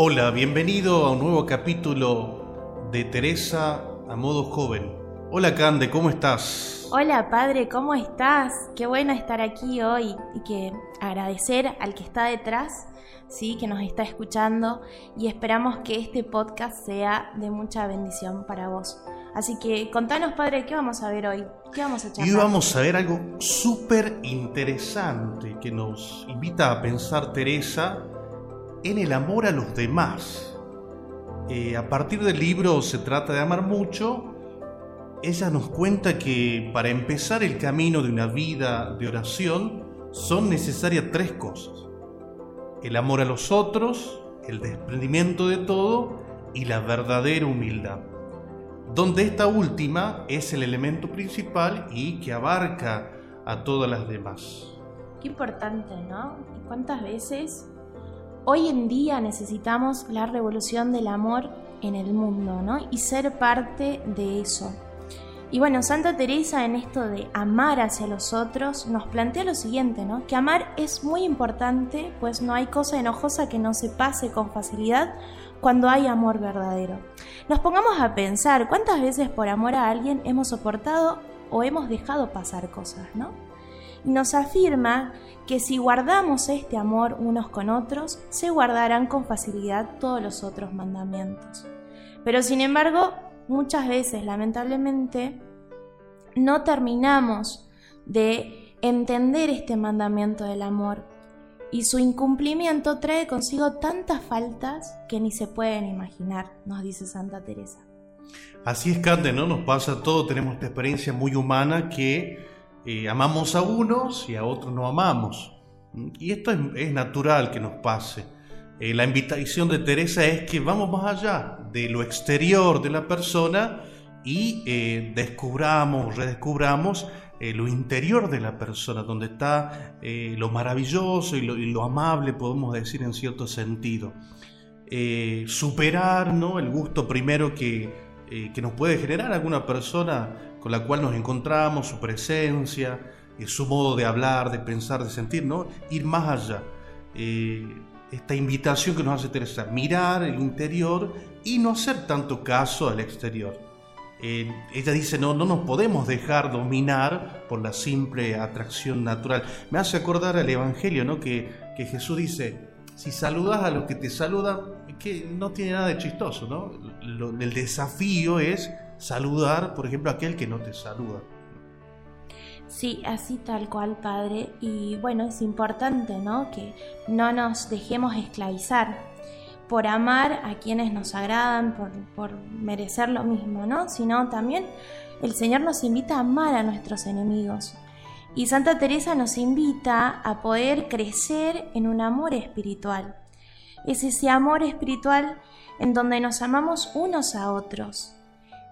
Hola, bienvenido a un nuevo capítulo de Teresa a modo joven. Hola Cande, ¿cómo estás? Hola padre, ¿cómo estás? Qué bueno estar aquí hoy y que agradecer al que está detrás, sí, que nos está escuchando y esperamos que este podcast sea de mucha bendición para vos. Así que contanos padre, ¿qué vamos a ver hoy? ¿Qué vamos a charlar? Hoy vamos a ver algo súper interesante que nos invita a pensar Teresa en el amor a los demás. Eh, a partir del libro Se trata de amar mucho, ella nos cuenta que para empezar el camino de una vida de oración son necesarias tres cosas. El amor a los otros, el desprendimiento de todo y la verdadera humildad. Donde esta última es el elemento principal y que abarca a todas las demás. Qué importante, ¿no? ¿Cuántas veces Hoy en día necesitamos la revolución del amor en el mundo, ¿no? Y ser parte de eso. Y bueno, Santa Teresa en esto de amar hacia los otros nos plantea lo siguiente, ¿no? Que amar es muy importante, pues no hay cosa enojosa que no se pase con facilidad cuando hay amor verdadero. Nos pongamos a pensar cuántas veces por amor a alguien hemos soportado o hemos dejado pasar cosas, ¿no? Y nos afirma que si guardamos este amor unos con otros, se guardarán con facilidad todos los otros mandamientos. Pero sin embargo, muchas veces, lamentablemente, no terminamos de entender este mandamiento del amor y su incumplimiento trae consigo tantas faltas que ni se pueden imaginar, nos dice Santa Teresa. Así es, Cande, ¿no? Nos pasa todo, tenemos esta experiencia muy humana que eh, amamos a unos y a otros no amamos. Y esto es, natural que nos pase. Eh, la invitación de Teresa es que vamos más allá de lo exterior de la persona y eh, descubramos, redescubramos lo interior de la persona, donde está lo maravilloso y lo, amable, podemos decir en cierto sentido. superar ¿no? el gusto primero que, que nos puede generar alguna persona con la cual nos encontramos, su presencia, eh, su modo de hablar, de pensar, de sentir, ¿no? Ir más allá. Eh, esta invitación que nos hace Teresa, mirar el interior y no hacer tanto caso al exterior. Eh, ella dice, no, no nos podemos dejar dominar por la simple atracción natural. Me hace acordar al Evangelio, ¿no? Que, que Jesús dice, si saludas a los que te saludan, que no tiene nada de chistoso, ¿no? el desafío es saludar, por ejemplo, a aquel que no te saluda. Sí, así tal cual, Padre. Y bueno, es importante, ¿no? Que no nos dejemos esclavizar por amar a quienes nos agradan, por, por merecer lo mismo, ¿no? Sino también el Señor nos invita a amar a nuestros enemigos. Y Santa Teresa nos invita a poder crecer en un amor espiritual. Es ese amor espiritual en donde nos amamos unos a otros,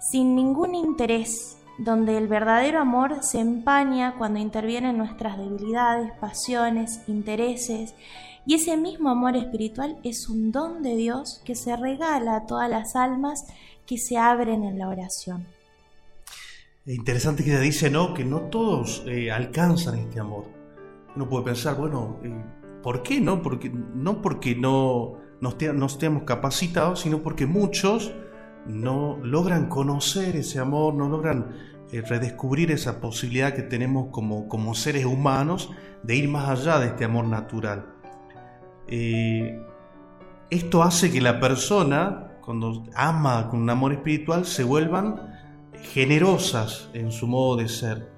sin ningún interés, donde el verdadero amor se empaña cuando intervienen nuestras debilidades, pasiones, intereses, y ese mismo amor espiritual es un don de Dios que se regala a todas las almas que se abren en la oración. Interesante que ella dice, ¿no? Que no todos eh, alcanzan este amor. Uno puede pensar, bueno, eh, ¿por qué no? Porque, no porque no, no estemos capacitados, sino porque muchos no logran conocer ese amor, no logran eh, redescubrir esa posibilidad que tenemos como, como, seres humanos de ir más allá de este amor natural. Eh, esto hace que la persona, cuando ama con un amor espiritual, se vuelvan generosas en su modo de ser.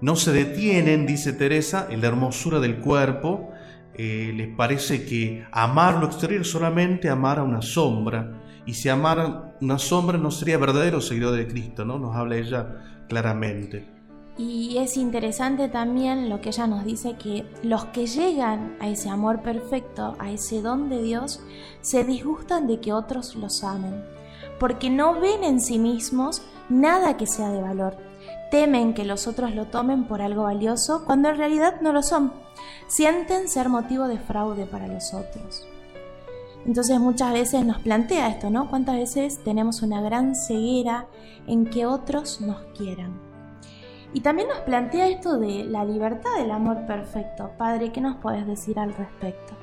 No se detienen, dice Teresa, en la hermosura del cuerpo, eh, les parece que amar lo exterior solamente amar a una sombra, y si amar una sombra no sería verdadero seguidor de Cristo, ¿no? Nos habla ella claramente. Y es interesante también lo que ella nos dice que los que llegan a ese amor perfecto, a ese don de Dios, se disgustan de que otros los amen, porque no ven en sí mismos nada que sea de valor. Temen que los otros lo tomen por algo valioso cuando en realidad no lo son. Sienten ser motivo de fraude para los otros. Entonces muchas veces nos plantea esto, ¿no? ¿Cuántas veces tenemos una gran ceguera en que otros nos quieran? Y también nos plantea esto de la libertad del amor perfecto. Padre, ¿qué nos puedes decir al respecto?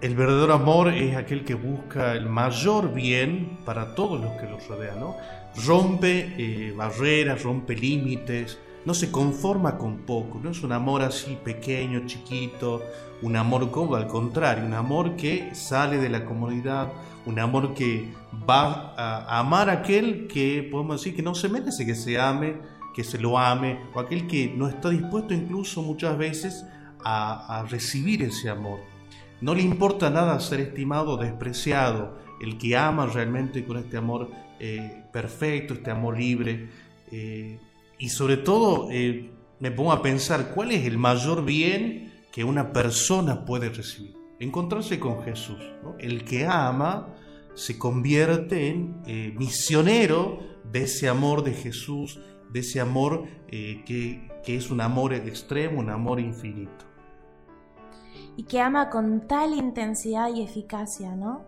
El verdadero amor es aquel que busca el mayor bien para todos los que los rodean, ¿no? Rompe eh, barreras, rompe límites, no se conforma con poco, no es un amor así pequeño, chiquito, un amor como al contrario, un amor que sale de la comunidad, un amor que va a amar a aquel que podemos decir que no se merece que se ame, que se lo ame, o aquel que no está dispuesto incluso muchas veces a, recibir ese amor. No le importa nada ser estimado o despreciado, el que ama realmente con este amor eh, perfecto, este amor libre. Eh, y sobre todo eh, me pongo a pensar cuál es el mayor bien que una persona puede recibir. Encontrarse con Jesús. El que ama se convierte en misionero de ese amor de Jesús, de ese amor eh, que, es un amor extremo, un amor infinito. Y que ama con tal intensidad y eficacia, ¿no?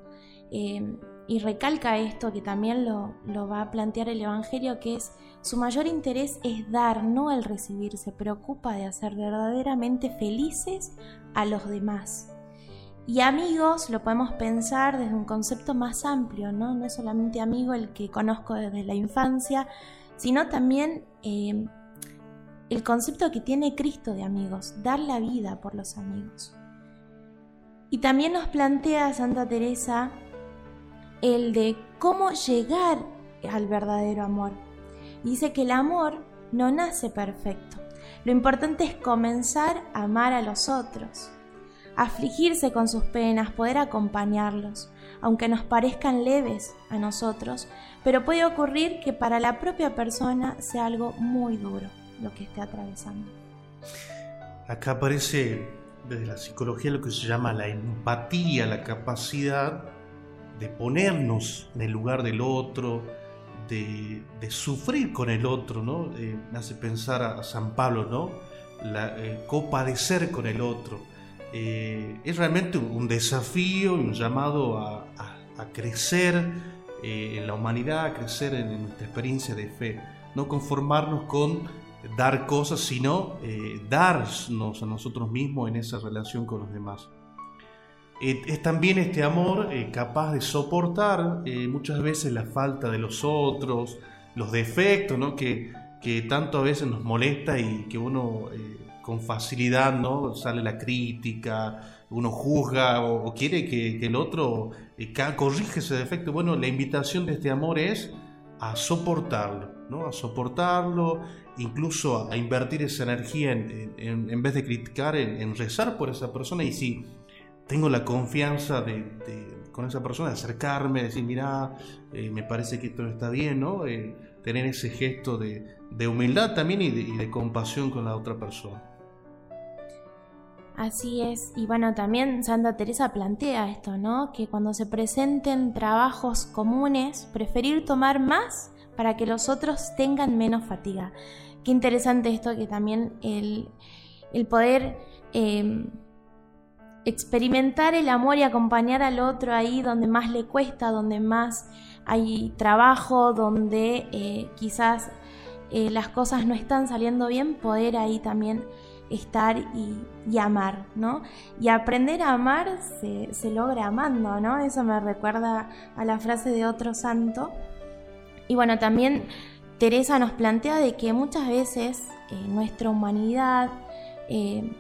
Eh, y recalca esto que también lo, lo, va a plantear el Evangelio, que es su mayor interés es dar, no el recibir, se preocupa de hacer verdaderamente felices a los demás. Y amigos lo podemos pensar desde un concepto más amplio, ¿no? No es solamente amigo el que conozco desde la infancia, sino también eh, el concepto que tiene Cristo de amigos, dar la vida por los amigos. Y también nos plantea Santa Teresa el de cómo llegar al verdadero amor. Dice que el amor no nace perfecto. Lo importante es comenzar a amar a los otros, afligirse con sus penas, poder acompañarlos, aunque nos parezcan leves a nosotros, pero puede ocurrir que para la propia persona sea algo muy duro lo que esté atravesando. Acá aparece desde la psicología lo que se llama la empatía, la capacidad de ponernos en el lugar del otro, de, sufrir con el otro, ¿no? Eh, me hace pensar a, San Pablo, ¿no? La, eh, copadecer con el otro. Eh, es realmente un desafío, un llamado a, crecer eh, en la humanidad, a crecer en, nuestra experiencia de fe. No conformarnos con dar cosas, sino eh, darnos a nosotros mismos en esa relación con los demás. Es también este amor capaz de soportar muchas veces la falta de los otros, los defectos, ¿no? que, que tanto a veces nos molesta y que uno con facilidad, ¿no? Sale la crítica, uno juzga o, quiere que, el otro eh, corrige ese defecto. Bueno, la invitación de este amor es a soportarlo, ¿no? A soportarlo, incluso a, invertir esa energía en, vez de criticar, en, rezar por esa persona. Y si tengo la confianza de, con esa persona, de acercarme, decir, mira, eh, me parece que esto no está bien, ¿no? Eh, tener ese gesto de, humildad también y de compasión con la otra persona. Así es, y bueno, también Santa Teresa plantea esto, ¿no? Que cuando se presenten trabajos comunes, preferir tomar más para que los otros tengan menos fatiga. Qué interesante esto que también el, poder em, experimentar el amor y acompañar al otro ahí donde más le cuesta, donde más hay trabajo, donde eh, quizás eh, las cosas no están saliendo bien, poder ahí también estar y, amar, ¿no? Y aprender a amar se, logra amando, ¿no? Eso me recuerda a la frase de otro santo. Y bueno, también Teresa nos plantea de que muchas veces en nuestra humanidad eh,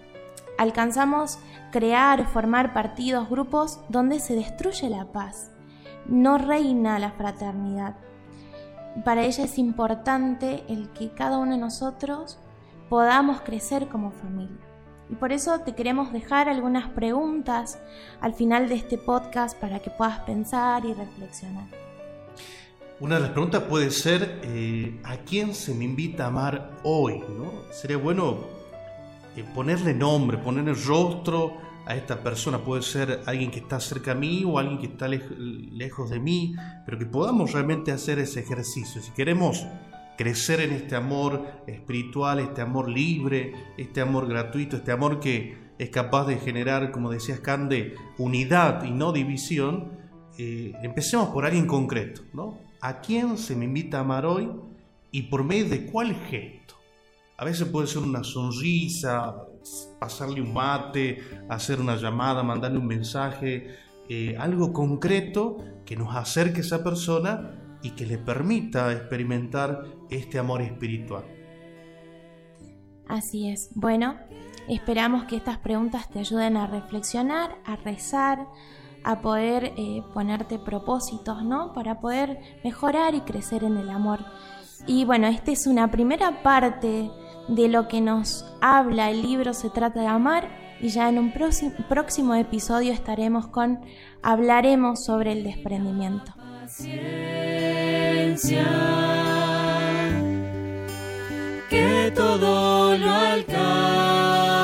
alcanzamos crear, formar partidos, grupos donde se destruye la paz, no reina la fraternidad. Para ella es importante el que cada uno de nosotros podamos crecer como familia. Y por eso te queremos dejar algunas preguntas al final de este podcast para que puedas pensar y reflexionar. Una de las preguntas puede ser, eh, ¿a quién se me invita a amar hoy? Sería bueno eh, ponerle nombre, ponerle rostro a esta persona. Puede ser alguien que está cerca de mí o alguien que está lejos de mí, pero que podamos realmente hacer ese ejercicio. Si queremos crecer en este amor espiritual, este amor libre, este amor gratuito, este amor que es capaz de generar, como decías Cande, unidad y no división, eh, empecemos por alguien concreto, ¿no? ¿A quién se me invita a amar hoy y por medio de cuál gesto? A veces puede ser una sonrisa, pasarle un mate, hacer una llamada, mandarle un mensaje, eh, algo concreto que nos acerque a esa persona y que le permita experimentar este amor espiritual. Así es. Bueno, esperamos que estas preguntas te ayuden a reflexionar, a rezar, a poder eh, ponerte propósitos, ¿no? Para poder mejorar y crecer en el amor. Y bueno, esta es una primera parte de lo que nos habla el libro Se trata de amar y ya en un próximo episodio estaremos con hablaremos sobre el desprendimiento. que todo lo alcanza